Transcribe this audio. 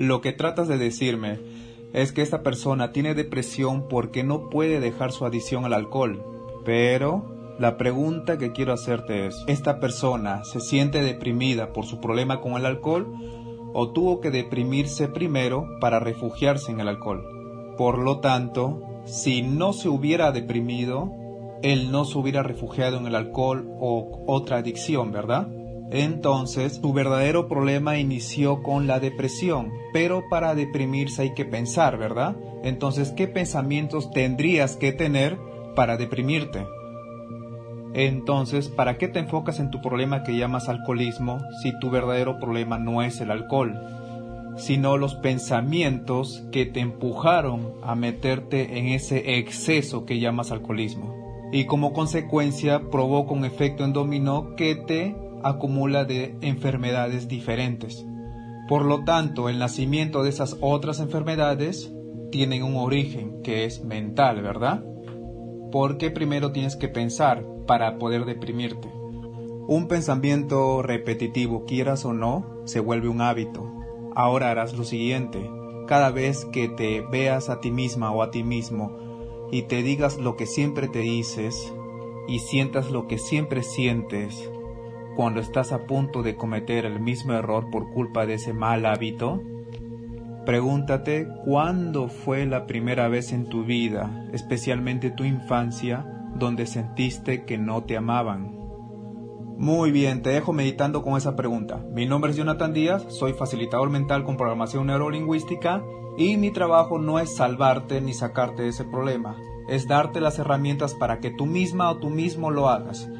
Lo que tratas de decirme es que esta persona tiene depresión porque no puede dejar su adicción al alcohol. Pero la pregunta que quiero hacerte es, ¿esta persona se siente deprimida por su problema con el alcohol o tuvo que deprimirse primero para refugiarse en el alcohol? Por lo tanto, si no se hubiera deprimido, él no se hubiera refugiado en el alcohol o otra adicción, ¿verdad? Entonces, su verdadero problema inició con la depresión, pero para deprimirse hay que pensar, ¿verdad? Entonces, ¿qué pensamientos tendrías que tener para deprimirte? Entonces, ¿para qué te enfocas en tu problema que llamas alcoholismo si tu verdadero problema no es el alcohol, sino los pensamientos que te empujaron a meterte en ese exceso que llamas alcoholismo? y como consecuencia provoca un efecto en dominó que te acumula de enfermedades diferentes. Por lo tanto, el nacimiento de esas otras enfermedades tienen un origen que es mental, ¿verdad? Porque primero tienes que pensar para poder deprimirte. Un pensamiento repetitivo, quieras o no, se vuelve un hábito. Ahora harás lo siguiente. Cada vez que te veas a ti misma o a ti mismo y te digas lo que siempre te dices y sientas lo que siempre sientes cuando estás a punto de cometer el mismo error por culpa de ese mal hábito? Pregúntate cuándo fue la primera vez en tu vida, especialmente tu infancia, donde sentiste que no te amaban. Muy bien, te dejo meditando con esa pregunta. Mi nombre es Jonathan Díaz, soy facilitador mental con programación neurolingüística y mi trabajo no es salvarte ni sacarte de ese problema, es darte las herramientas para que tú misma o tú mismo lo hagas.